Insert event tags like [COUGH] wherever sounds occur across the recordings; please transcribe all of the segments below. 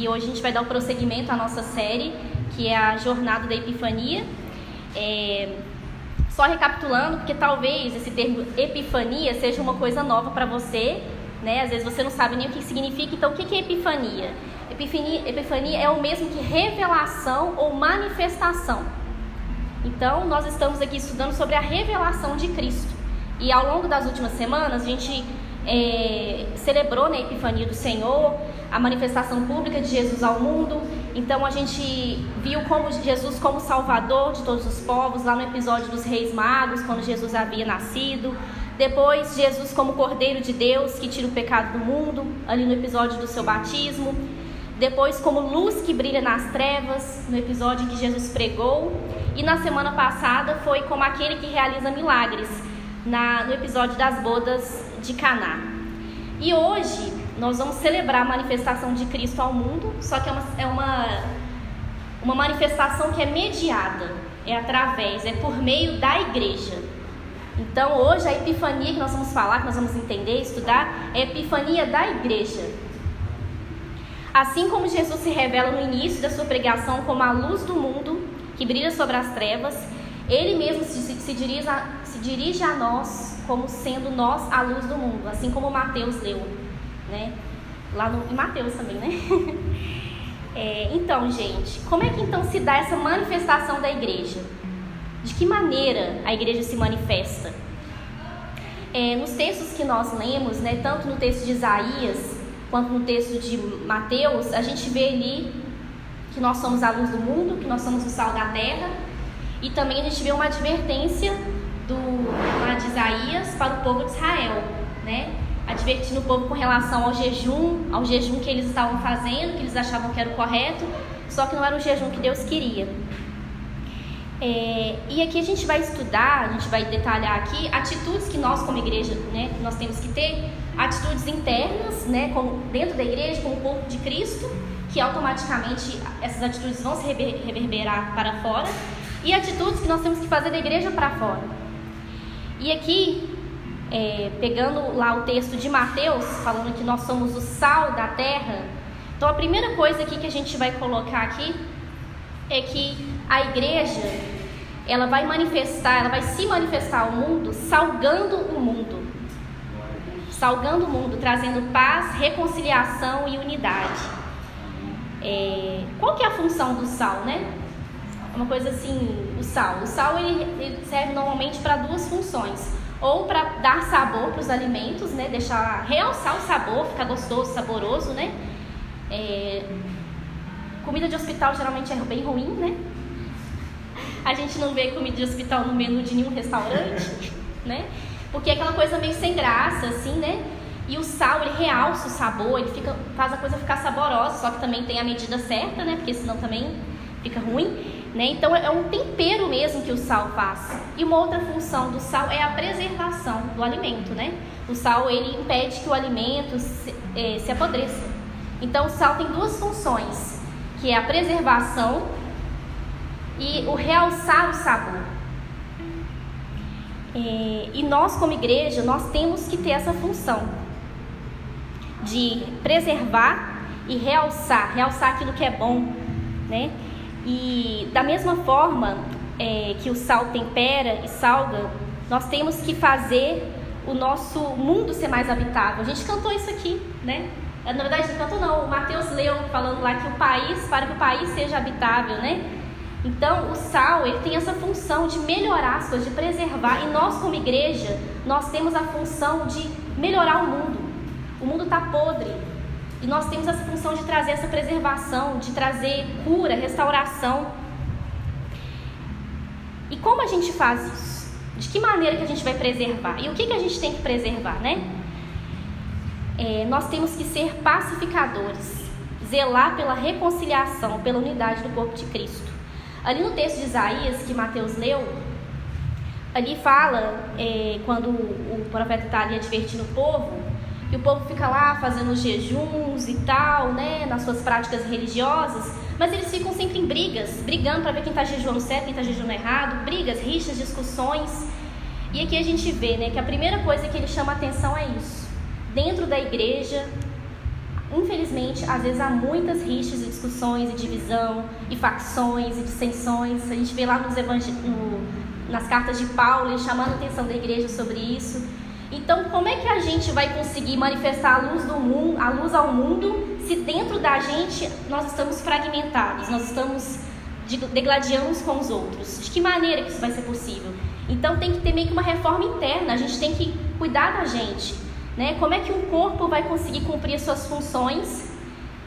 e hoje a gente vai dar o prosseguimento à nossa série, que é a Jornada da Epifania. É... Só recapitulando, porque talvez esse termo epifania seja uma coisa nova para você, né? Às vezes você não sabe nem o que significa, então o que é epifania? Epifania, epifania é o mesmo que revelação ou manifestação. Então, nós estamos aqui estudando sobre a revelação de Cristo. E ao longo das últimas semanas, a gente é, celebrou na né, Epifania do Senhor, a manifestação pública de Jesus ao mundo. Então a gente viu como Jesus como Salvador de todos os povos, lá no episódio dos Reis Magos, quando Jesus havia nascido. Depois, Jesus como Cordeiro de Deus que tira o pecado do mundo, ali no episódio do seu batismo. Depois, como luz que brilha nas trevas, no episódio em que Jesus pregou. E na semana passada foi como aquele que realiza milagres, na, no episódio das bodas de Caná. E hoje nós vamos celebrar a manifestação de Cristo ao mundo, só que é uma, é uma, uma manifestação que é mediada, é através, é por meio da igreja. Então hoje a epifania que nós vamos falar, que nós vamos entender, estudar, é a epifania da igreja. Assim como Jesus se revela no início da sua pregação como a luz do mundo que brilha sobre as trevas, ele mesmo se, se, dirige, a, se dirige a nós como sendo nós a luz do mundo, assim como Mateus leu, né? Lá no, em Mateus também, né? [LAUGHS] é, então, gente, como é que então se dá essa manifestação da igreja? De que maneira a igreja se manifesta? É, nos textos que nós lemos, né, tanto no texto de Isaías quanto no texto de Mateus, a gente vê ali que nós somos a luz do mundo, que nós somos o sal da terra, e também a gente vê uma advertência do lá de Isaías para o povo de Israel, né? Advertindo o povo com relação ao jejum, ao jejum que eles estavam fazendo, que eles achavam que era o correto, só que não era o jejum que Deus queria. É, e aqui a gente vai estudar, a gente vai detalhar aqui atitudes que nós como igreja, né, nós temos que ter, atitudes internas, né, como dentro da igreja, como corpo de Cristo, que automaticamente essas atitudes vão se reverberar para fora, e atitudes que nós temos que fazer da igreja para fora. E aqui, é, pegando lá o texto de Mateus, falando que nós somos o sal da terra, então a primeira coisa aqui que a gente vai colocar aqui é que a igreja ela vai manifestar, ela vai se manifestar ao mundo salgando o mundo. Salgando o mundo, trazendo paz, reconciliação e unidade. É, qual que é a função do sal, né? uma coisa assim, o sal. O sal ele, ele serve normalmente para duas funções. Ou para dar sabor para os alimentos, né? Deixar, realçar o sabor, ficar gostoso, saboroso, né? É, comida de hospital geralmente é bem ruim, né? A gente não vê comida de hospital no menu de nenhum restaurante, [LAUGHS] né? Porque é aquela coisa meio sem graça, assim, né? E o sal, ele realça o sabor, ele fica, faz a coisa ficar saborosa, só que também tem a medida certa, né? Porque senão também fica ruim. Né? Então é um tempero mesmo que o sal faz. E uma outra função do sal é a preservação do alimento. Né? O sal ele impede que o alimento se, é, se apodreça. Então o sal tem duas funções, que é a preservação e o realçar o sabor. É, e nós como igreja nós temos que ter essa função de preservar e realçar, realçar aquilo que é bom, né? E da mesma forma é, que o sal tempera e salga, nós temos que fazer o nosso mundo ser mais habitável. A gente cantou isso aqui, né? Na verdade, não cantou não, o Mateus leu falando lá que o país, para que o país seja habitável, né? Então, o sal, ele tem essa função de melhorar as coisas, de preservar. E nós, como igreja, nós temos a função de melhorar o mundo. O mundo está podre, e nós temos essa função de trazer essa preservação, de trazer cura, restauração. E como a gente faz isso? De que maneira que a gente vai preservar? E o que, que a gente tem que preservar, né? É, nós temos que ser pacificadores, zelar pela reconciliação, pela unidade do corpo de Cristo. Ali no texto de Isaías que Mateus leu, ali fala, é, quando o profeta está ali advertindo o povo, e o povo fica lá fazendo jejuns e tal, né, nas suas práticas religiosas, mas eles ficam sempre em brigas, brigando para ver quem está jejuando certo, quem está jejuando errado, brigas, rixas, discussões. E aqui a gente vê, né, que a primeira coisa que ele chama atenção é isso. Dentro da igreja, infelizmente, às vezes há muitas rixas e discussões e divisão e facções e dissensões. A gente vê lá nos no, nas cartas de Paulo, ele chamando a atenção da igreja sobre isso. Então, como é que a gente vai conseguir manifestar a luz do mundo, a luz ao mundo, se dentro da gente nós estamos fragmentados, nós estamos degladiando uns com os outros? De que maneira que isso vai ser possível? Então, tem que ter meio que uma reforma interna. A gente tem que cuidar da gente, né? Como é que um corpo vai conseguir cumprir as suas funções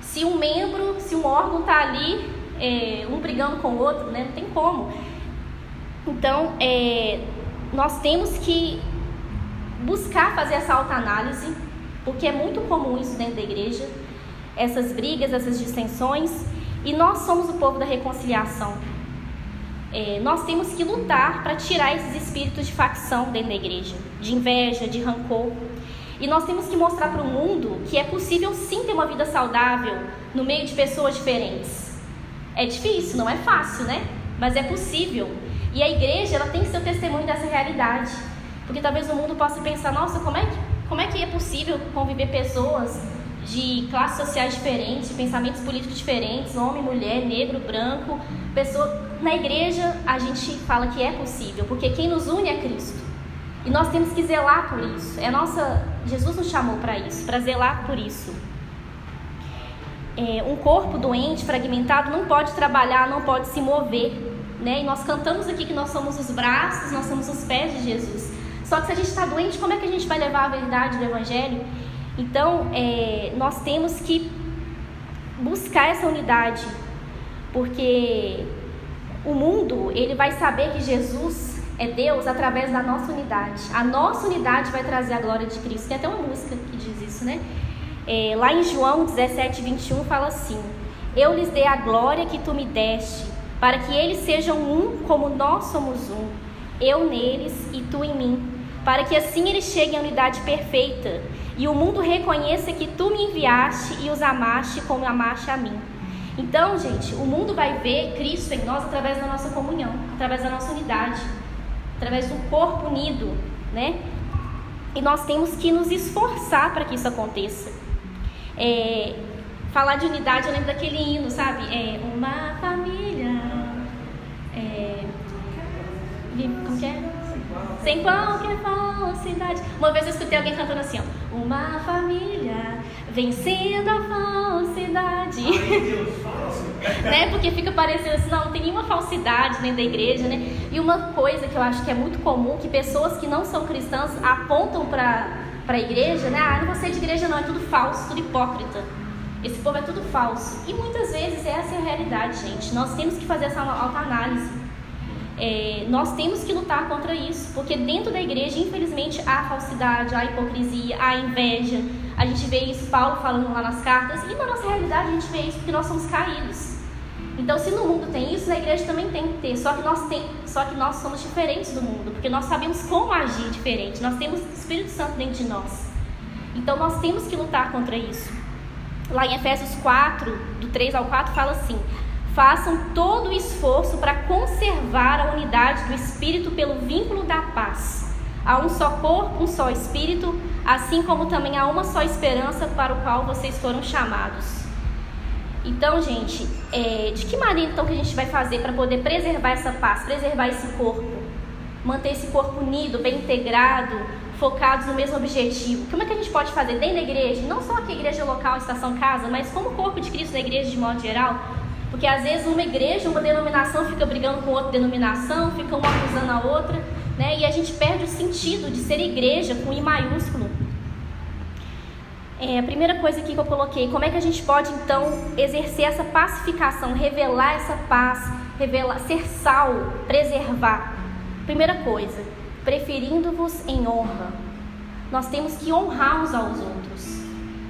se um membro, se um órgão está ali, é, um brigando com o outro, né? Não tem como. Então, é, nós temos que buscar fazer essa autoanálise, porque é muito comum isso dentro da igreja, essas brigas, essas distensões, e nós somos o povo da reconciliação. É, nós temos que lutar para tirar esses espíritos de facção dentro da igreja, de inveja, de rancor. E nós temos que mostrar para o mundo que é possível sim ter uma vida saudável no meio de pessoas diferentes. É difícil, não é fácil, né? Mas é possível. E a igreja ela tem que ser o testemunho dessa realidade. Porque talvez o mundo possa pensar, nossa, como é que, como é, que é possível conviver pessoas de classes sociais diferentes, pensamentos políticos diferentes, homem, mulher, negro, branco, pessoa. Na igreja a gente fala que é possível, porque quem nos une é Cristo. E nós temos que zelar por isso. É nossa, Jesus nos chamou para isso, para zelar por isso. É, um corpo doente, fragmentado, não pode trabalhar, não pode se mover. Né? E nós cantamos aqui que nós somos os braços, nós somos os pés de Jesus. Só que se a gente está doente, como é que a gente vai levar a verdade do Evangelho? Então, é, nós temos que buscar essa unidade, porque o mundo ele vai saber que Jesus é Deus através da nossa unidade. A nossa unidade vai trazer a glória de Cristo. Tem até uma música que diz isso, né? É, lá em João 17, 21 fala assim: Eu lhes dei a glória que tu me deste, para que eles sejam um como nós somos um, eu neles e tu em mim para que assim eles cheguem à unidade perfeita e o mundo reconheça que tu me enviaste e os amaste como amaste a mim. Então, gente, o mundo vai ver Cristo em nós através da nossa comunhão, através da nossa unidade, através do corpo unido, né? E nós temos que nos esforçar para que isso aconteça. É, falar de unidade, eu lembro daquele hino, sabe? É uma família. É, como que é? Sem qualquer falsidade. Uma vez eu escutei alguém cantando assim, ó. Uma família vencendo a falsidade. Ai, Deus, né? Porque fica parecendo assim, não, não tem nenhuma falsidade dentro da igreja, né? E uma coisa que eu acho que é muito comum, que pessoas que não são cristãs apontam para a igreja, né? Ah, não vou ser de igreja não, é tudo falso, tudo hipócrita. Esse povo é tudo falso. E muitas vezes essa é a realidade, gente. Nós temos que fazer essa autoanálise. É, nós temos que lutar contra isso, porque dentro da igreja, infelizmente, há falsidade, há hipocrisia, há inveja. A gente vê isso, Paulo falando lá nas cartas, e na nossa realidade a gente vê isso porque nós somos caídos. Então, se no mundo tem isso, na igreja também tem que ter. Só que nós, tem, só que nós somos diferentes do mundo, porque nós sabemos como agir diferente. Nós temos o Espírito Santo dentro de nós. Então, nós temos que lutar contra isso. Lá em Efésios 4, do 3 ao 4, fala assim: façam todo o esforço para conservar a unidade do Espírito pelo vínculo da paz. Há um só corpo, um só Espírito, assim como também há uma só esperança para o qual vocês foram chamados. Então, gente, é, de que maneira então que a gente vai fazer para poder preservar essa paz, preservar esse corpo, manter esse corpo unido, bem integrado, focados no mesmo objetivo? Como é que a gente pode fazer dentro da igreja, não só aqui a igreja local, estação casa, mas como corpo de Cristo na igreja de modo geral? Porque às vezes uma igreja, uma denominação fica brigando com outra denominação, fica uma acusando a outra, né? E a gente perde o sentido de ser igreja com I maiúsculo. É, a primeira coisa aqui que eu coloquei, como é que a gente pode então exercer essa pacificação, revelar essa paz, revelar, ser sal, preservar? Primeira coisa, preferindo-vos em honra. Nós temos que honrar uns aos outros.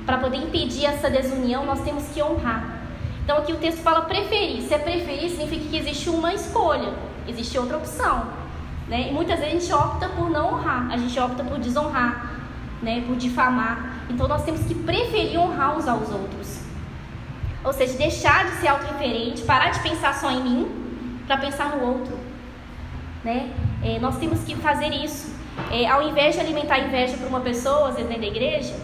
Para poder impedir essa desunião, nós temos que honrar. Então aqui o texto fala preferir. Se é preferir, significa que existe uma escolha, existe outra opção. Né? E muitas vezes a gente opta por não honrar, a gente opta por desonrar, né? por difamar. Então nós temos que preferir honrar uns aos outros. Ou seja, deixar de ser auto-referente, parar de pensar só em mim, para pensar no outro. Né? É, nós temos que fazer isso. É, ao invés de alimentar inveja por uma pessoa, às vezes dentro da igreja,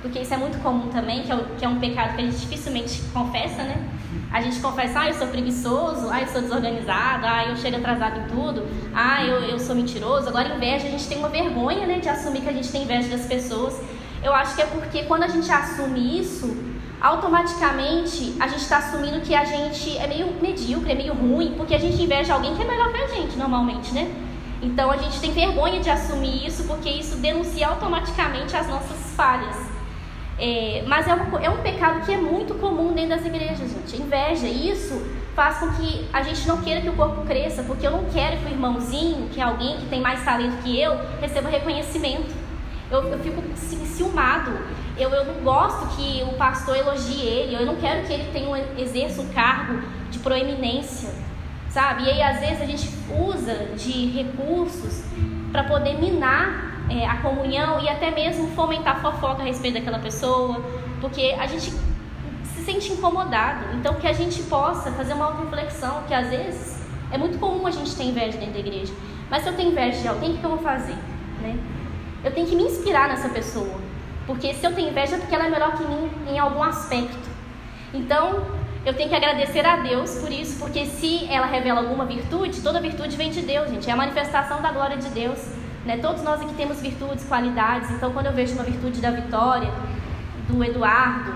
porque isso é muito comum também, que é, que é um pecado que a gente dificilmente confessa, né? A gente confessa, ah, eu sou preguiçoso, ah, eu sou desorganizado, ah, eu chego atrasado em tudo, ah, eu, eu sou mentiroso. Agora, inveja, a gente tem uma vergonha, né, de assumir que a gente tem inveja das pessoas. Eu acho que é porque quando a gente assume isso, automaticamente a gente está assumindo que a gente é meio medíocre, é meio ruim, porque a gente inveja alguém que é melhor que a gente, normalmente, né? Então a gente tem vergonha de assumir isso, porque isso denuncia automaticamente as nossas falhas. É, mas é, uma, é um pecado que é muito comum dentro das igrejas, gente. Inveja, isso faz com que a gente não queira que o corpo cresça, porque eu não quero que o irmãozinho, que é alguém que tem mais talento que eu, receba reconhecimento. Eu, eu fico ciumado. Eu, eu não gosto que o pastor elogie ele. Eu não quero que ele tenha um, exerça um cargo de proeminência, sabe? E aí, às vezes, a gente usa de recursos para poder minar é, a comunhão e até mesmo fomentar fofoca a respeito daquela pessoa, porque a gente se sente incomodado. Então, que a gente possa fazer uma auto-reflexão, que às vezes é muito comum a gente ter inveja dentro da igreja. Mas se eu tenho inveja de alguém, o que eu vou fazer? Né? Eu tenho que me inspirar nessa pessoa. Porque se eu tenho inveja é porque ela é melhor que mim em algum aspecto. Então, eu tenho que agradecer a Deus por isso, porque se ela revela alguma virtude, toda virtude vem de Deus, gente. É a manifestação da glória de Deus. Né? Todos nós aqui temos virtudes, qualidades. Então, quando eu vejo uma virtude da Vitória, do Eduardo,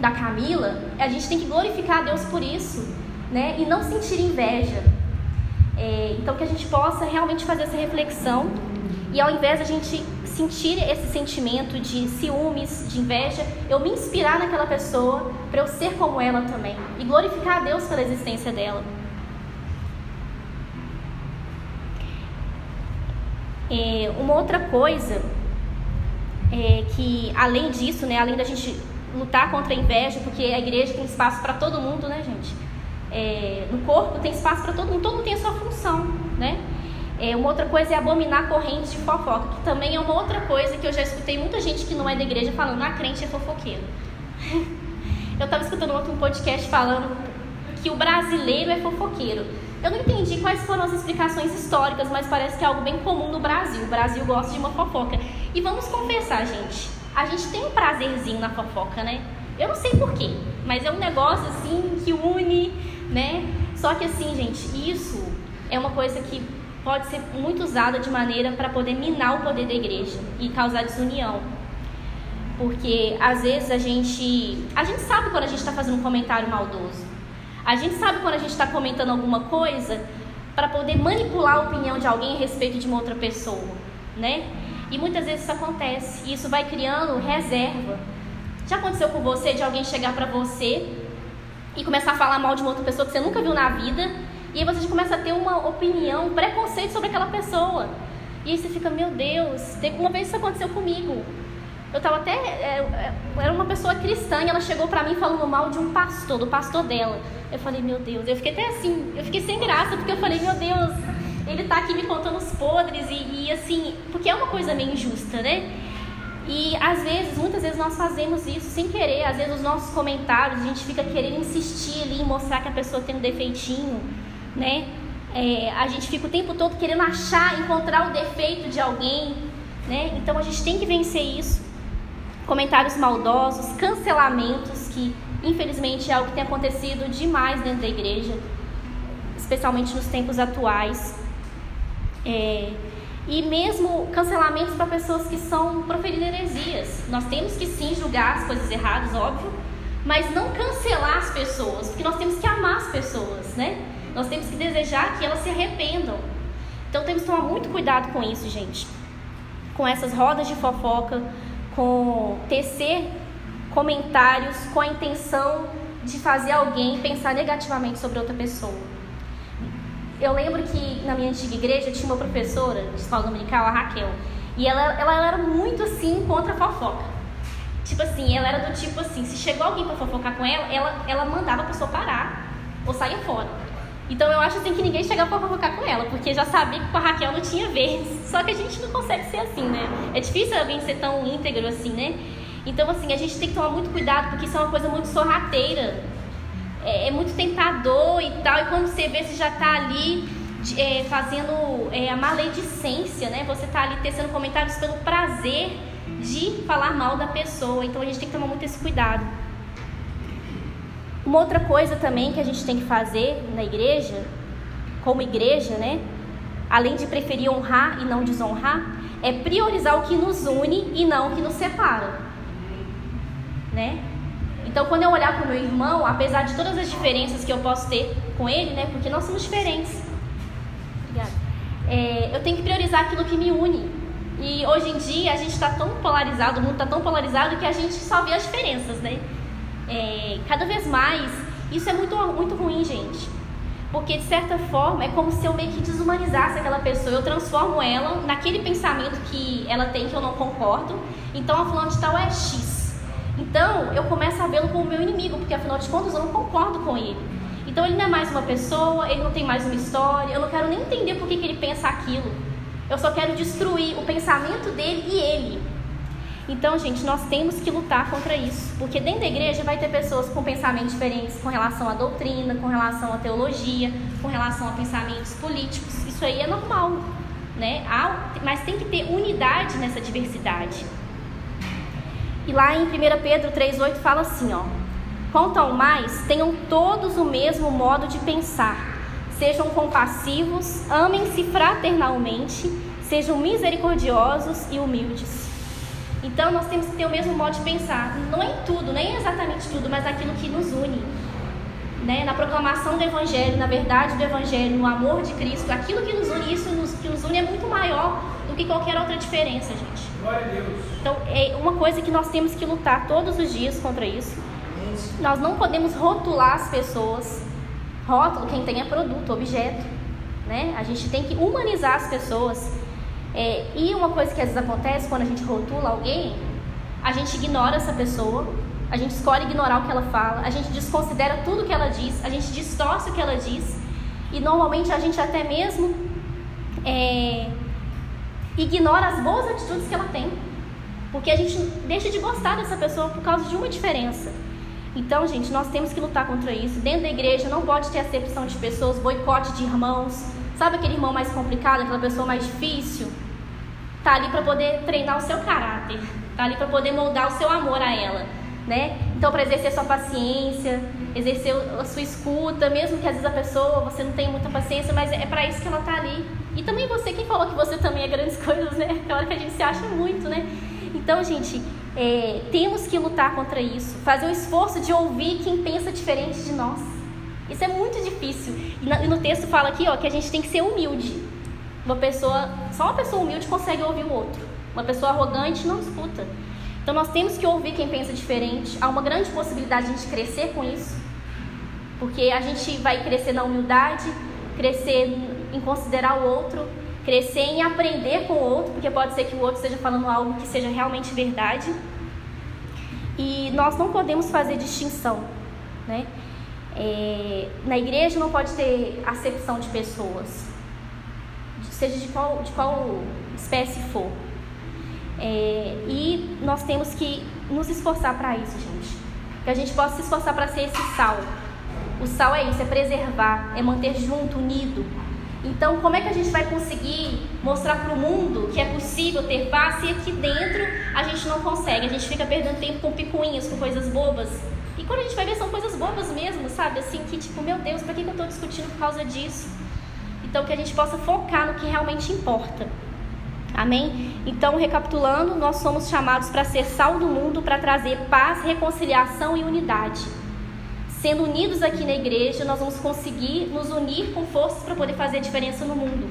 da Camila, a gente tem que glorificar a Deus por isso, né? E não sentir inveja. É, então, que a gente possa realmente fazer essa reflexão e ao invés a gente sentir esse sentimento de ciúmes, de inveja, eu me inspirar naquela pessoa para eu ser como ela também e glorificar a Deus pela existência dela. É, uma outra coisa é que, além disso, né, além da gente lutar contra a inveja, porque a igreja tem espaço para todo mundo, né, gente? É, no corpo tem espaço para todo mundo, todo mundo tem a sua função, né? É, uma outra coisa é abominar correntes de fofoca, que também é uma outra coisa que eu já escutei muita gente que não é da igreja falando, ah, crente é fofoqueiro. [LAUGHS] eu estava escutando outro podcast falando que o brasileiro é fofoqueiro. Eu não entendi quais foram as explicações históricas, mas parece que é algo bem comum no Brasil. O Brasil gosta de uma fofoca. E vamos confessar, gente, a gente tem um prazerzinho na fofoca, né? Eu não sei porquê, mas é um negócio assim que une, né? Só que assim, gente, isso é uma coisa que pode ser muito usada de maneira para poder minar o poder da igreja e causar desunião. Porque às vezes a gente. A gente sabe quando a gente está fazendo um comentário maldoso. A gente sabe quando a gente está comentando alguma coisa para poder manipular a opinião de alguém a respeito de uma outra pessoa, né? E muitas vezes isso acontece. E isso vai criando reserva. Já aconteceu com você de alguém chegar para você e começar a falar mal de uma outra pessoa que você nunca viu na vida e aí você começa a ter uma opinião, um preconceito sobre aquela pessoa. E aí você fica, meu Deus, uma vez isso aconteceu comigo. Eu estava até. É, é, era uma pessoa cristã e ela chegou para mim falando mal de um pastor, do pastor dela. Eu falei, meu Deus, eu fiquei até assim, eu fiquei sem graça, porque eu falei, meu Deus, ele está aqui me contando os podres e, e assim, porque é uma coisa meio injusta, né? E às vezes, muitas vezes nós fazemos isso sem querer, às vezes os nossos comentários, a gente fica querendo insistir ali em mostrar que a pessoa tem um defeitinho né? É, a gente fica o tempo todo querendo achar, encontrar o defeito de alguém, né? Então a gente tem que vencer isso. Comentários maldosos, cancelamentos, que infelizmente é algo que tem acontecido demais dentro da igreja, especialmente nos tempos atuais. É, e mesmo cancelamentos para pessoas que são proferindo heresias. Nós temos que sim julgar as coisas erradas, óbvio, mas não cancelar as pessoas, porque nós temos que amar as pessoas, né? Nós temos que desejar que elas se arrependam. Então temos que tomar muito cuidado com isso, gente. Com essas rodas de fofoca, com tecer comentários com a intenção de fazer alguém pensar negativamente sobre outra pessoa. Eu lembro que na minha antiga igreja tinha uma professora de escola dominical, a Raquel, e ela, ela era muito assim contra a fofoca. Tipo assim, ela era do tipo assim, se chegou alguém para fofocar com ela, ela, ela mandava a pessoa parar ou sair fora. Então eu acho assim que ninguém chegava pra fofocar com ela, porque já sabia que com a Raquel não tinha vez. Só que a gente não consegue ser assim, né? É difícil alguém ser tão íntegro assim, né? Então, assim, a gente tem que tomar muito cuidado, porque isso é uma coisa muito sorrateira. É, é muito tentador e tal. E quando você vê, você já tá ali é, fazendo é, a maledicência, né? Você tá ali tecendo comentários pelo prazer de falar mal da pessoa. Então a gente tem que tomar muito esse cuidado. Uma outra coisa também que a gente tem que fazer na igreja, como igreja, né? Além de preferir honrar e não desonrar, é priorizar o que nos une e não o que nos separa. Né? Então, quando eu olhar para o meu irmão, apesar de todas as diferenças que eu posso ter com ele, né? Porque nós somos diferentes. Obrigada. É, eu tenho que priorizar aquilo que me une. E hoje em dia a gente está tão polarizado, o mundo está tão polarizado que a gente só vê as diferenças, né? É, cada vez mais, isso é muito, muito ruim, gente. Porque de certa forma é como se eu meio que desumanizasse aquela pessoa. Eu transformo ela naquele pensamento que ela tem que eu não concordo. Então a fulano de tal é X. Então eu começo a vê-lo como meu inimigo, porque afinal de contas eu não concordo com ele. Então ele não é mais uma pessoa, ele não tem mais uma história, eu não quero nem entender por que, que ele pensa aquilo. Eu só quero destruir o pensamento dele e ele. Então, gente, nós temos que lutar contra isso, porque dentro da igreja vai ter pessoas com pensamentos diferentes com relação à doutrina, com relação à teologia, com relação a pensamentos políticos. Isso aí é normal, né? Mas tem que ter unidade nessa diversidade. E lá em 1 Pedro 3,8 fala assim: ó, quanto ao mais, tenham todos o mesmo modo de pensar, sejam compassivos, amem-se fraternalmente, sejam misericordiosos e humildes. Então nós temos que ter o mesmo modo de pensar, não em tudo, nem exatamente tudo, mas aquilo que nos une. Né? Na proclamação do Evangelho, na verdade do Evangelho, no amor de Cristo, aquilo que nos une, isso nos, que nos une é muito maior do que qualquer outra diferença, gente. Glória a Deus. Então é uma coisa que nós temos que lutar todos os dias contra isso. Nós não podemos rotular as pessoas. Rótulo, quem tem é produto, objeto. Né? A gente tem que humanizar as pessoas. É, e uma coisa que às vezes acontece quando a gente rotula alguém, a gente ignora essa pessoa, a gente escolhe ignorar o que ela fala, a gente desconsidera tudo que ela diz, a gente distorce o que ela diz, e normalmente a gente até mesmo é, ignora as boas atitudes que ela tem, porque a gente deixa de gostar dessa pessoa por causa de uma diferença. Então, gente, nós temos que lutar contra isso. Dentro da igreja não pode ter acepção de pessoas, boicote de irmãos. Sabe aquele irmão mais complicado, aquela pessoa mais difícil? tá ali para poder treinar o seu caráter, tá ali para poder moldar o seu amor a ela, né? Então, para exercer sua paciência, exercer a sua escuta, mesmo que às vezes a pessoa você não tem muita paciência, mas é para isso que ela tá ali. E também você, falou que você também é grandes [LAUGHS] coisas, né? É hora que a gente se acha muito, né? Então, gente, é, temos que lutar contra isso, fazer o esforço de ouvir quem pensa diferente de nós. Isso é muito difícil. E no texto fala aqui, ó, que a gente tem que ser humilde. Uma pessoa, só uma pessoa humilde consegue ouvir o outro. Uma pessoa arrogante não escuta. Então nós temos que ouvir quem pensa diferente. Há uma grande possibilidade de a gente crescer com isso. Porque a gente vai crescer na humildade, crescer em considerar o outro, crescer em aprender com o outro, porque pode ser que o outro esteja falando algo que seja realmente verdade. E nós não podemos fazer distinção, né? É, na igreja não pode ter acepção de pessoas seja de qual, de qual espécie for. É, e nós temos que nos esforçar para isso, gente. Que a gente possa se esforçar para ser esse sal. O sal é isso, é preservar, é manter junto, unido. Então, como é que a gente vai conseguir mostrar para o mundo que é possível ter paz se aqui dentro a gente não consegue? A gente fica perdendo tempo com picuinhas, com coisas bobas. E quando a gente vai ver, são coisas bobas mesmo, sabe? Assim, que tipo, meu Deus, para que, que eu estou discutindo por causa disso? Então, que a gente possa focar no que realmente importa. Amém? Então, recapitulando, nós somos chamados para ser sal do mundo, para trazer paz, reconciliação e unidade. Sendo unidos aqui na igreja, nós vamos conseguir nos unir com forças para poder fazer a diferença no mundo.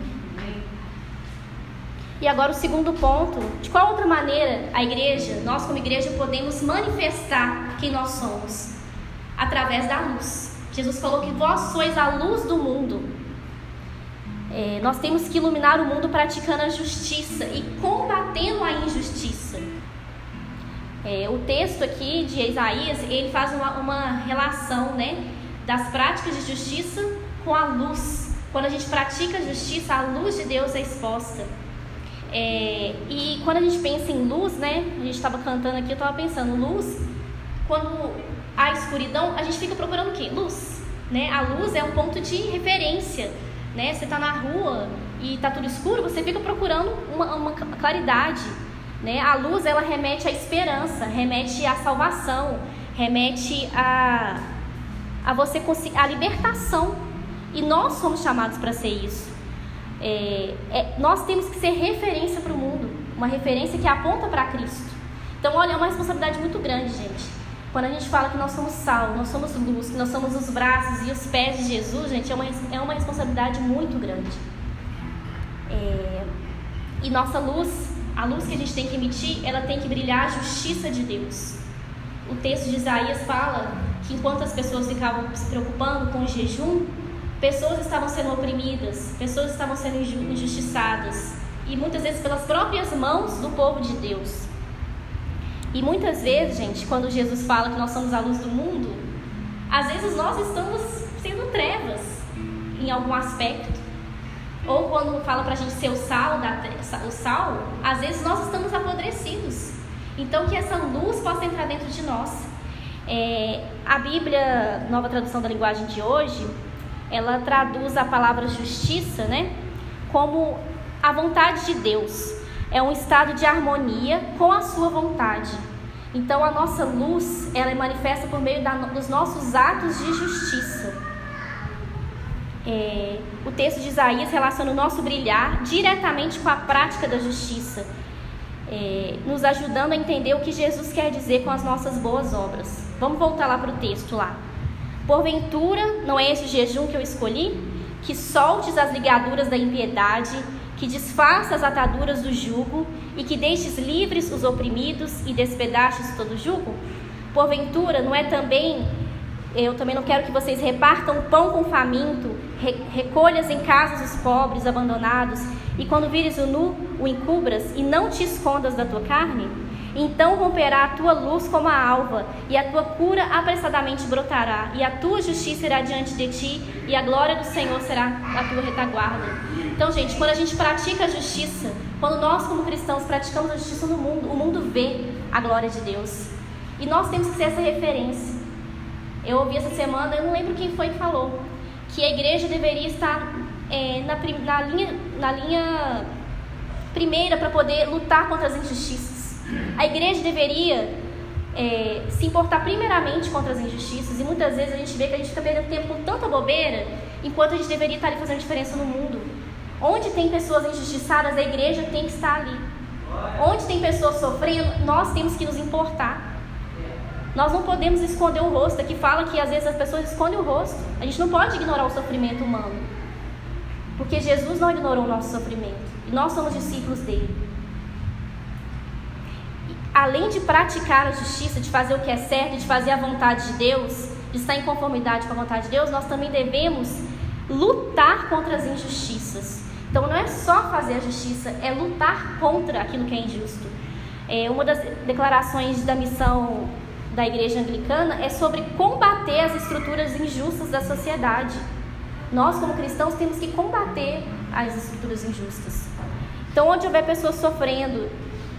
E agora o segundo ponto, de qual outra maneira a igreja, nós como igreja podemos manifestar quem nós somos? Através da luz. Jesus falou que vós sois a luz do mundo. É, nós temos que iluminar o mundo praticando a justiça e combatendo a injustiça. É, o texto aqui de Isaías ele faz uma, uma relação, né, das práticas de justiça com a luz. Quando a gente pratica justiça, a luz de Deus é exposta. É, e quando a gente pensa em luz, né, a gente estava cantando aqui, eu estava pensando luz. Quando há escuridão, a gente fica procurando o quê? Luz, né? A luz é um ponto de referência né? Você está na rua e está tudo escuro, você fica procurando uma, uma claridade. Né? A luz ela remete à esperança, remete à salvação, remete a, a você a libertação. E nós somos chamados para ser isso. É, é, nós temos que ser referência para o mundo, uma referência que aponta para Cristo. Então, olha, é uma responsabilidade muito grande, gente. Quando a gente fala que nós somos sal, nós somos luz, que nós somos os braços e os pés de Jesus, gente, é uma, é uma responsabilidade muito grande. É, e nossa luz, a luz que a gente tem que emitir, ela tem que brilhar a justiça de Deus. O texto de Isaías fala que enquanto as pessoas ficavam se preocupando com o jejum, pessoas estavam sendo oprimidas, pessoas estavam sendo injustiçadas, e muitas vezes pelas próprias mãos do povo de Deus. E muitas vezes, gente, quando Jesus fala que nós somos a luz do mundo, às vezes nós estamos sendo trevas em algum aspecto. Ou quando fala para a gente ser o sal, da, o sal, às vezes nós estamos apodrecidos. Então que essa luz possa entrar dentro de nós. É, a Bíblia, nova tradução da linguagem de hoje, ela traduz a palavra justiça, né, como a vontade de Deus é um estado de harmonia com a sua vontade. Então a nossa luz, ela é manifesta por meio da, dos nossos atos de justiça. É, o texto de Isaías relaciona o nosso brilhar diretamente com a prática da justiça, é, nos ajudando a entender o que Jesus quer dizer com as nossas boas obras. Vamos voltar lá para o texto lá. Porventura, não é esse o jejum que eu escolhi? Que soltes as ligaduras da impiedade que desfaça as ataduras do jugo e que deixes livres os oprimidos e despedaches todo o jugo? Porventura, não é também, eu também não quero que vocês repartam pão com faminto, recolhas em casas os pobres abandonados, e quando vires o nu, o encubras e não te escondas da tua carne? Então romperá a tua luz como a alva, e a tua cura apressadamente brotará, e a tua justiça irá diante de ti, e a glória do Senhor será a tua retaguarda. Então, gente, quando a gente pratica a justiça, quando nós, como cristãos, praticamos a justiça no mundo, o mundo vê a glória de Deus. E nós temos que ser essa referência. Eu ouvi essa semana, eu não lembro quem foi que falou, que a igreja deveria estar é, na, na, linha, na linha primeira para poder lutar contra as injustiças. A igreja deveria é, se importar primeiramente contra as injustiças e muitas vezes a gente vê que a gente fica perdendo tempo com tanta bobeira enquanto a gente deveria estar ali fazendo diferença no mundo. Onde tem pessoas injustiçadas, a igreja tem que estar ali. Onde tem pessoas sofrendo, nós temos que nos importar. Nós não podemos esconder o rosto. Aqui fala que às vezes as pessoas escondem o rosto. A gente não pode ignorar o sofrimento humano. Porque Jesus não ignorou o nosso sofrimento. E nós somos discípulos dele além de praticar a justiça, de fazer o que é certo, de fazer a vontade de Deus, de estar em conformidade com a vontade de Deus, nós também devemos lutar contra as injustiças. Então não é só fazer a justiça, é lutar contra aquilo que é injusto. É, uma das declarações da missão da igreja anglicana é sobre combater as estruturas injustas da sociedade. Nós, como cristãos, temos que combater as estruturas injustas. Então, onde houver pessoas sofrendo,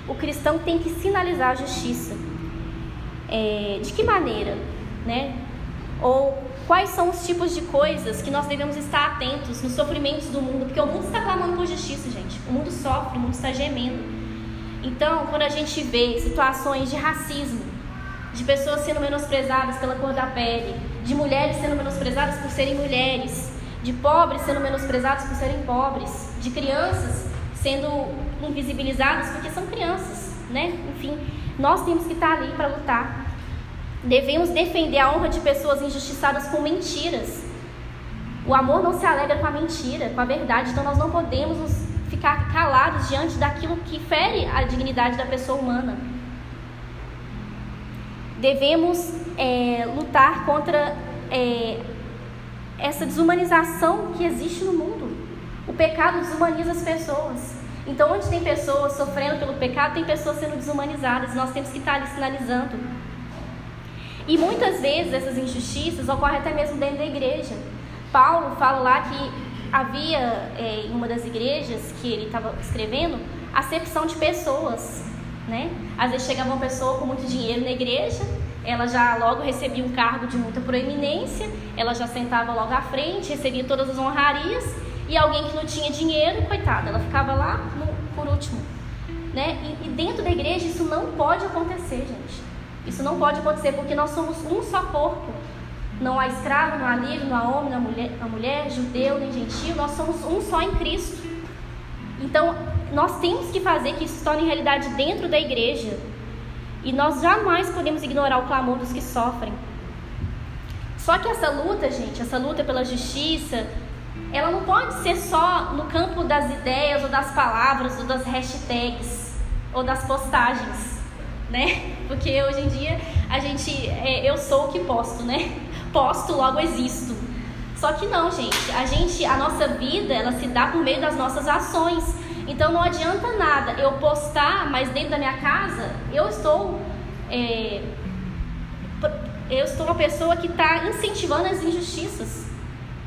o cristão tem que sinalizar a justiça. É, de que maneira, né? Ou quais são os tipos de coisas que nós devemos estar atentos nos sofrimentos do mundo? Porque o mundo está clamando por justiça, gente. O mundo sofre, o mundo está gemendo. Então, quando a gente vê situações de racismo, de pessoas sendo menosprezadas pela cor da pele, de mulheres sendo menosprezadas por serem mulheres, de pobres sendo menosprezados por serem pobres, de crianças sendo invisibilizadas porque são crianças, né? Enfim, nós temos que estar ali para lutar. Devemos defender a honra de pessoas injustiçadas com mentiras. O amor não se alegra com a mentira, com a verdade, então nós não podemos ficar calados diante daquilo que fere a dignidade da pessoa humana. Devemos é, lutar contra é, essa desumanização que existe no mundo. O pecado desumaniza as pessoas. Então, onde tem pessoas sofrendo pelo pecado, tem pessoas sendo desumanizadas. Nós temos que estar ali sinalizando. E muitas vezes essas injustiças ocorrem até mesmo dentro da igreja. Paulo fala lá que havia é, em uma das igrejas que ele estava escrevendo acepção de pessoas, né? Às vezes chegava uma pessoa com muito dinheiro na igreja, ela já logo recebia um cargo de muita proeminência, ela já sentava logo à frente, recebia todas as honrarias e alguém que não tinha dinheiro, coitada, ela ficava lá no, por último. né? E, e dentro da igreja isso não pode acontecer, gente. Isso não pode acontecer porque nós somos um só corpo. Não há escravo, não há livre, não há homem, não há mulher, não há mulher judeu nem gentil. Nós somos um só em Cristo. Então, nós temos que fazer que isso se torne realidade dentro da igreja. E nós jamais podemos ignorar o clamor dos que sofrem. Só que essa luta, gente, essa luta pela justiça, ela não pode ser só no campo das ideias ou das palavras ou das hashtags ou das postagens, né? Porque hoje em dia a gente, é, eu sou o que posto, né? Posto, logo existo. Só que não, gente. A gente, a nossa vida, ela se dá por meio das nossas ações. Então não adianta nada eu postar, mas dentro da minha casa eu estou é, eu estou uma pessoa que está incentivando as injustiças.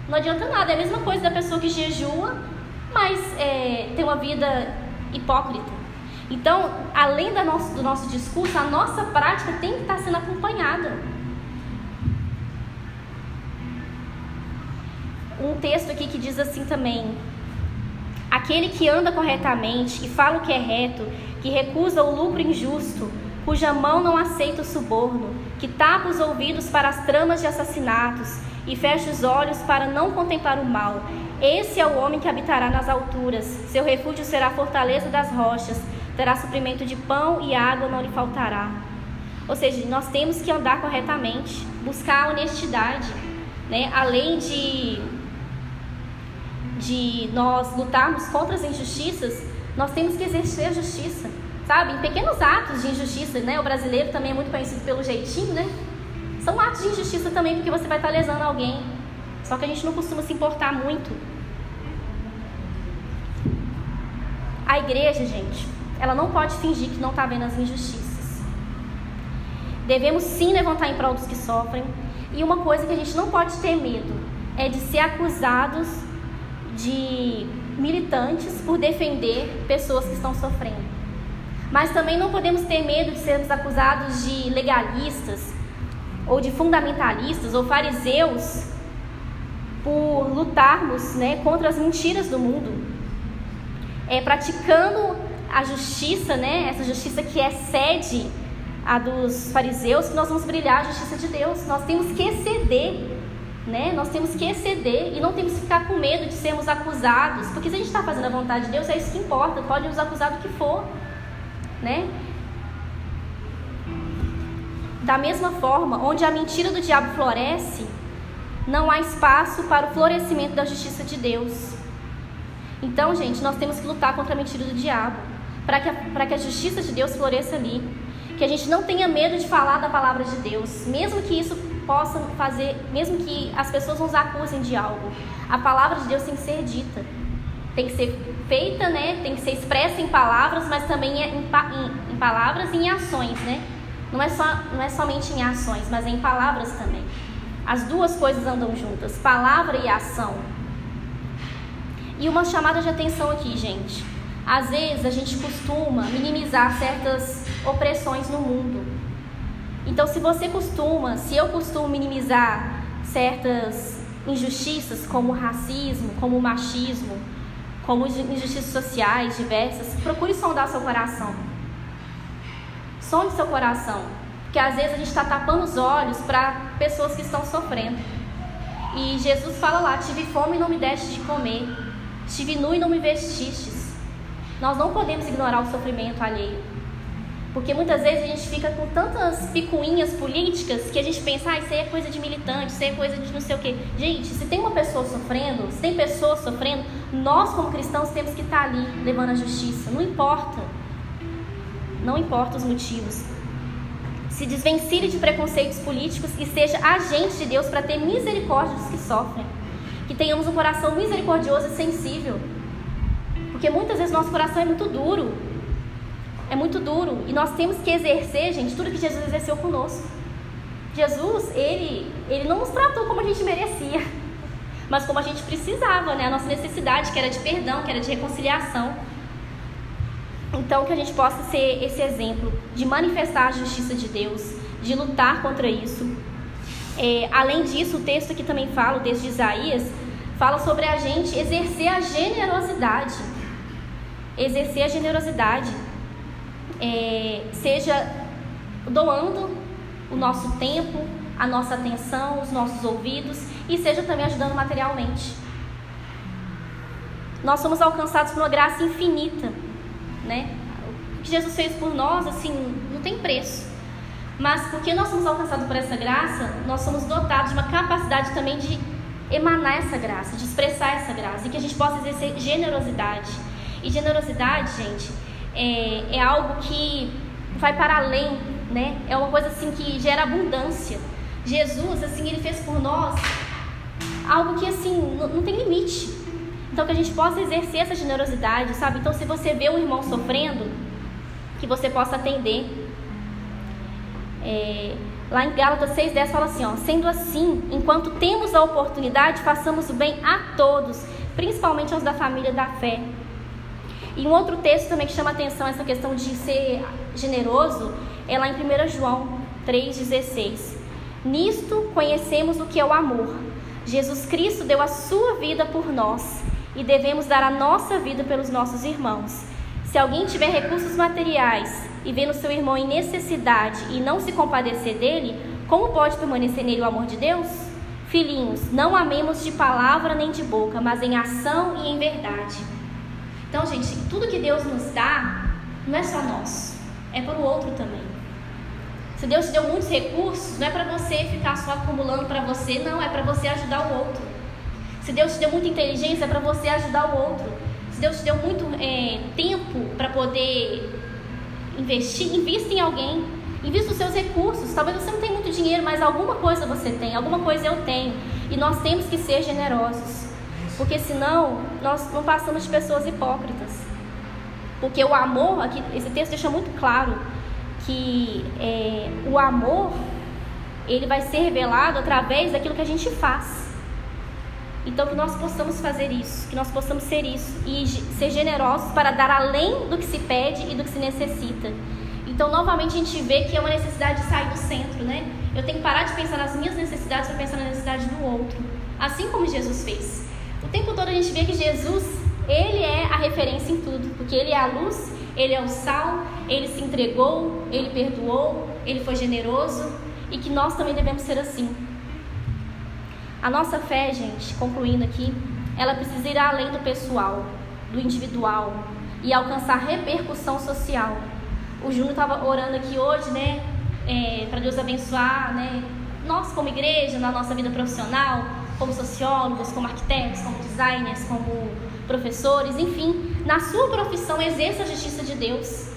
Não adianta nada, é a mesma coisa da pessoa que jejua, mas é, tem uma vida hipócrita. Então, além da nosso, do nosso discurso, a nossa prática tem que estar sendo acompanhada. Um texto aqui que diz assim também: Aquele que anda corretamente, que fala o que é reto, que recusa o lucro injusto, cuja mão não aceita o suborno, que tapa os ouvidos para as tramas de assassinatos e fecha os olhos para não contemplar o mal. Esse é o homem que habitará nas alturas. Seu refúgio será a fortaleza das rochas. Terá suprimento de pão e água não lhe faltará. Ou seja, nós temos que andar corretamente, buscar a honestidade, né? Além de de nós lutarmos contra as injustiças, nós temos que exercer a justiça, sabe? Em pequenos atos de injustiça, né? O brasileiro também é muito conhecido pelo jeitinho, né? São atos de injustiça também porque você vai estar lesando alguém. Só que a gente não costuma se importar muito. A igreja, gente, ela não pode fingir que não está vendo as injustiças. Devemos sim levantar em prol dos que sofrem. E uma coisa que a gente não pode ter medo é de ser acusados de militantes por defender pessoas que estão sofrendo. Mas também não podemos ter medo de sermos acusados de legalistas ou de fundamentalistas ou fariseus por lutarmos né, contra as mentiras do mundo, é, praticando a justiça, né, essa justiça que excede a dos fariseus, que nós vamos brilhar a justiça de Deus. Nós temos que exceder né? Nós temos que exceder e não temos que ficar com medo de sermos acusados, porque se a gente está fazendo a vontade de Deus, é isso que importa, pode nos acusar do que for, né? Da mesma forma, onde a mentira do diabo floresce, não há espaço para o florescimento da justiça de Deus. Então, gente, nós temos que lutar contra a mentira do diabo, para que, a, que a justiça de Deus floresça ali. Que a gente não tenha medo de falar da palavra de Deus, mesmo que isso possa fazer, mesmo que as pessoas nos acusem de algo. A palavra de Deus tem que ser dita, tem que ser feita, né? Tem que ser expressa em palavras, mas também em, em, em palavras e em ações, né? Não é, só, não é somente em ações, mas é em palavras também. As duas coisas andam juntas, palavra e ação. E uma chamada de atenção aqui, gente. Às vezes a gente costuma minimizar certas opressões no mundo. Então, se você costuma, se eu costumo minimizar certas injustiças, como racismo, como machismo, como injustiças sociais diversas, procure sondar seu coração. Sonde seu coração. Porque às vezes a gente está tapando os olhos para pessoas que estão sofrendo. E Jesus fala lá: Tive fome e não me deste de comer, tive nu e não me vestistes. Nós não podemos ignorar o sofrimento alheio. Porque muitas vezes a gente fica com tantas picuinhas políticas que a gente pensa, ah, isso aí é coisa de militante, isso aí é coisa de não sei o quê. Gente, se tem uma pessoa sofrendo, se tem pessoas sofrendo, nós como cristãos temos que estar ali levando a justiça. Não importa. Não importa os motivos. Se desvencilhe de preconceitos políticos e seja agente de Deus para ter misericórdia dos que sofrem. Que tenhamos um coração misericordioso e sensível. Porque muitas vezes nosso coração é muito duro, é muito duro. E nós temos que exercer, gente, tudo que Jesus exerceu conosco. Jesus, ele, ele não nos tratou como a gente merecia, [LAUGHS] mas como a gente precisava, né? A nossa necessidade, que era de perdão, que era de reconciliação. Então, que a gente possa ser esse exemplo de manifestar a justiça de Deus, de lutar contra isso. É, além disso, o texto que também fala, o texto de Isaías, fala sobre a gente exercer a generosidade. Exercer a generosidade. É, seja doando o nosso tempo, a nossa atenção, os nossos ouvidos e seja também ajudando materialmente. Nós somos alcançados por uma graça infinita, né? O que Jesus fez por nós, assim, não tem preço. Mas porque nós somos alcançados por essa graça, nós somos dotados de uma capacidade também de emanar essa graça, de expressar essa graça, e que a gente possa exercer generosidade. E generosidade, gente, é, é algo que vai para além, né? É uma coisa assim que gera abundância. Jesus, assim, ele fez por nós algo que assim não, tem limite. Então que a gente possa exercer essa generosidade, sabe? Então se você vê um irmão sofrendo, que você possa atender. É, lá em Gálatas 6,10 fala assim: ó, sendo assim, enquanto temos a oportunidade, façamos o bem a todos, principalmente aos da família da fé. E um outro texto também que chama atenção essa questão de ser generoso é lá em 1 João 3,16. Nisto conhecemos o que é o amor. Jesus Cristo deu a sua vida por nós e devemos dar a nossa vida pelos nossos irmãos. Se alguém tiver recursos materiais e vê no seu irmão em necessidade e não se compadecer dele, como pode permanecer nele o amor de Deus? Filhinhos, não amemos de palavra nem de boca, mas em ação e em verdade. Então, gente, tudo que Deus nos dá não é só nosso, é para o outro também. Se Deus te deu muitos recursos, não é para você ficar só acumulando para você, não, é para você ajudar o outro. Se Deus te deu muita inteligência, é para você ajudar o outro. Se Deus te deu muito é, tempo para poder investir, invista em alguém. Invista os seus recursos. Talvez você não tenha muito dinheiro, mas alguma coisa você tem, alguma coisa eu tenho. E nós temos que ser generosos. Porque senão nós não passamos de pessoas hipócritas. Porque o amor, aqui, esse texto deixa muito claro que é, o amor ele vai ser revelado através daquilo que a gente faz. Então que nós possamos fazer isso, que nós possamos ser isso e ser generosos para dar além do que se pede e do que se necessita. Então novamente a gente vê que é uma necessidade de sair do centro, né? Eu tenho que parar de pensar nas minhas necessidades para pensar na necessidade do outro, assim como Jesus fez. O tempo todo a gente vê que Jesus, ele é a referência em tudo, porque ele é a luz, ele é o sal, ele se entregou, ele perdoou, ele foi generoso e que nós também devemos ser assim. A nossa fé, gente, concluindo aqui, ela precisa ir além do pessoal, do individual e alcançar repercussão social. O Júnior estava orando aqui hoje, né, é, para Deus abençoar, né, nós como igreja, na nossa vida profissional, como sociólogos, como arquitetos, como designers, como professores, enfim, na sua profissão exerça a justiça de Deus.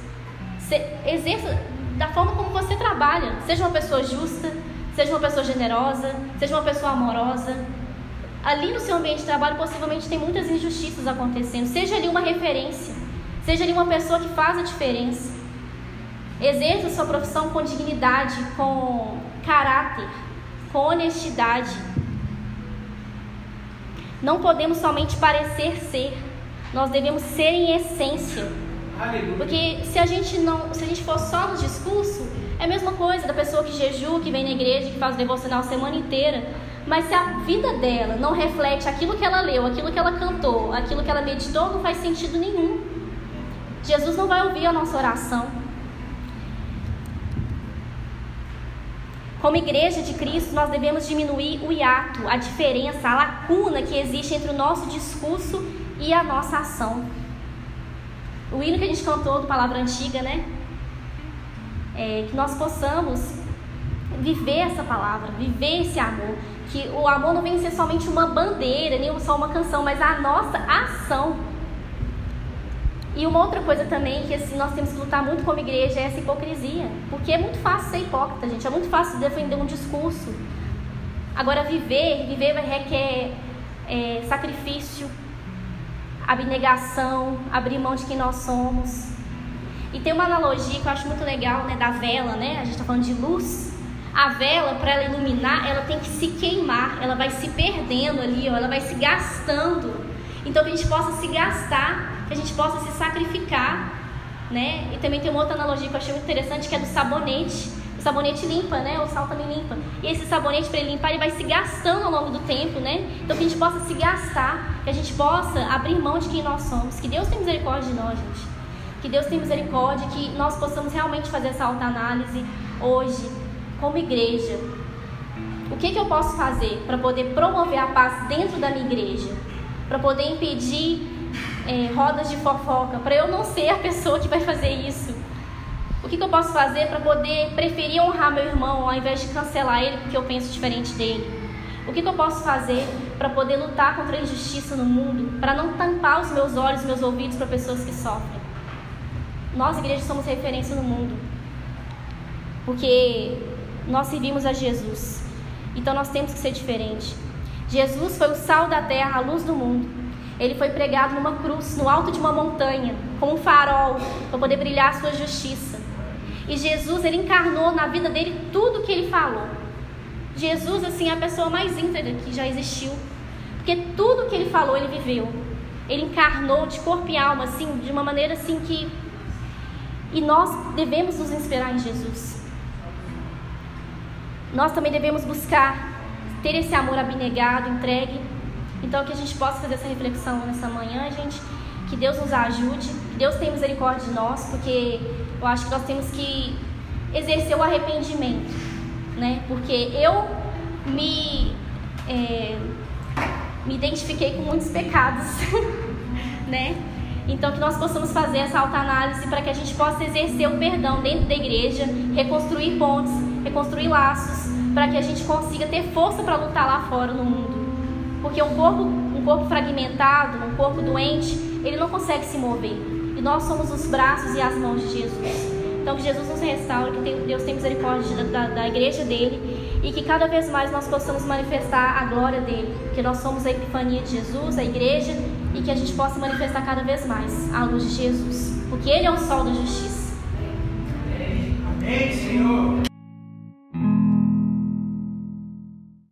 Exerça da forma como você trabalha. Seja uma pessoa justa, seja uma pessoa generosa, seja uma pessoa amorosa. Ali no seu ambiente de trabalho possivelmente tem muitas injustiças acontecendo. Seja ali uma referência. Seja ali uma pessoa que faz a diferença. Exerça a sua profissão com dignidade, com caráter, com honestidade. Não podemos somente parecer ser, nós devemos ser em essência. Porque se a gente não, se a gente for só no discurso, é a mesma coisa da pessoa que jejua, que vem na igreja, que faz o devocional a semana inteira. Mas se a vida dela não reflete aquilo que ela leu, aquilo que ela cantou, aquilo que ela meditou, não faz sentido nenhum. Jesus não vai ouvir a nossa oração. Como igreja de Cristo, nós devemos diminuir o hiato, a diferença, a lacuna que existe entre o nosso discurso e a nossa ação. O hino que a gente cantou do Palavra Antiga, né? É, que nós possamos viver essa palavra, viver esse amor. Que o amor não vem ser somente uma bandeira, nem só uma canção, mas a nossa ação. E uma outra coisa também que assim, nós temos que lutar muito como igreja é essa hipocrisia. Porque é muito fácil ser hipócrita, gente. É muito fácil defender um discurso. Agora, viver, viver requer é, sacrifício, abnegação, abrir mão de quem nós somos. E tem uma analogia que eu acho muito legal, né, da vela, né? A gente está falando de luz. A vela, para ela iluminar, ela tem que se queimar, ela vai se perdendo ali, ó, ela vai se gastando. Então que a gente possa se gastar que a gente possa se sacrificar, né? E também tem uma outra analogia que eu achei muito interessante, que é do sabonete. O sabonete limpa, né? O sal também limpa. E esse sabonete, para ele limpar, ele vai se gastando ao longo do tempo, né? Então que a gente possa se gastar, que a gente possa abrir mão de quem nós somos. Que Deus tenha misericórdia de nós, gente. Que Deus tenha misericórdia, que nós possamos realmente fazer essa autoanálise hoje, como igreja. O que, que eu posso fazer para poder promover a paz dentro da minha igreja? Para poder impedir é, rodas de fofoca, para eu não ser a pessoa que vai fazer isso. O que, que eu posso fazer para poder preferir honrar meu irmão ao invés de cancelar ele porque eu penso diferente dele? O que, que eu posso fazer para poder lutar contra a injustiça no mundo, para não tampar os meus olhos, meus ouvidos para pessoas que sofrem? Nós, igreja, somos referência no mundo, porque nós servimos a Jesus, então nós temos que ser diferente. Jesus foi o sal da terra, a luz do mundo. Ele foi pregado numa cruz, no alto de uma montanha, como um farol, para poder brilhar a sua justiça. E Jesus, ele encarnou na vida dele tudo o que ele falou. Jesus, assim, é a pessoa mais íntegra que já existiu. Porque tudo que ele falou, ele viveu. Ele encarnou de corpo e alma, assim, de uma maneira assim que. E nós devemos nos inspirar em Jesus. Nós também devemos buscar ter esse amor abnegado, entregue. Então, que a gente possa fazer essa reflexão nessa manhã, gente. Que Deus nos ajude, que Deus tenha misericórdia de nós, porque eu acho que nós temos que exercer o arrependimento né? Porque eu me, é, me identifiquei com muitos pecados, [LAUGHS] né? Então, que nós possamos fazer essa autoanálise para que a gente possa exercer o perdão dentro da igreja, reconstruir pontes, reconstruir laços, para que a gente consiga ter força para lutar lá fora no mundo. Porque um corpo, um corpo fragmentado, um corpo doente, ele não consegue se mover. E nós somos os braços e as mãos de Jesus. Então que Jesus nos restaure, que Deus tenha misericórdia da, da, igreja dele e que cada vez mais nós possamos manifestar a glória dele. Que nós somos a epifania de Jesus, a igreja, e que a gente possa manifestar cada vez mais a luz de Jesus. Porque ele é o sol da justiça. Amém, Senhor.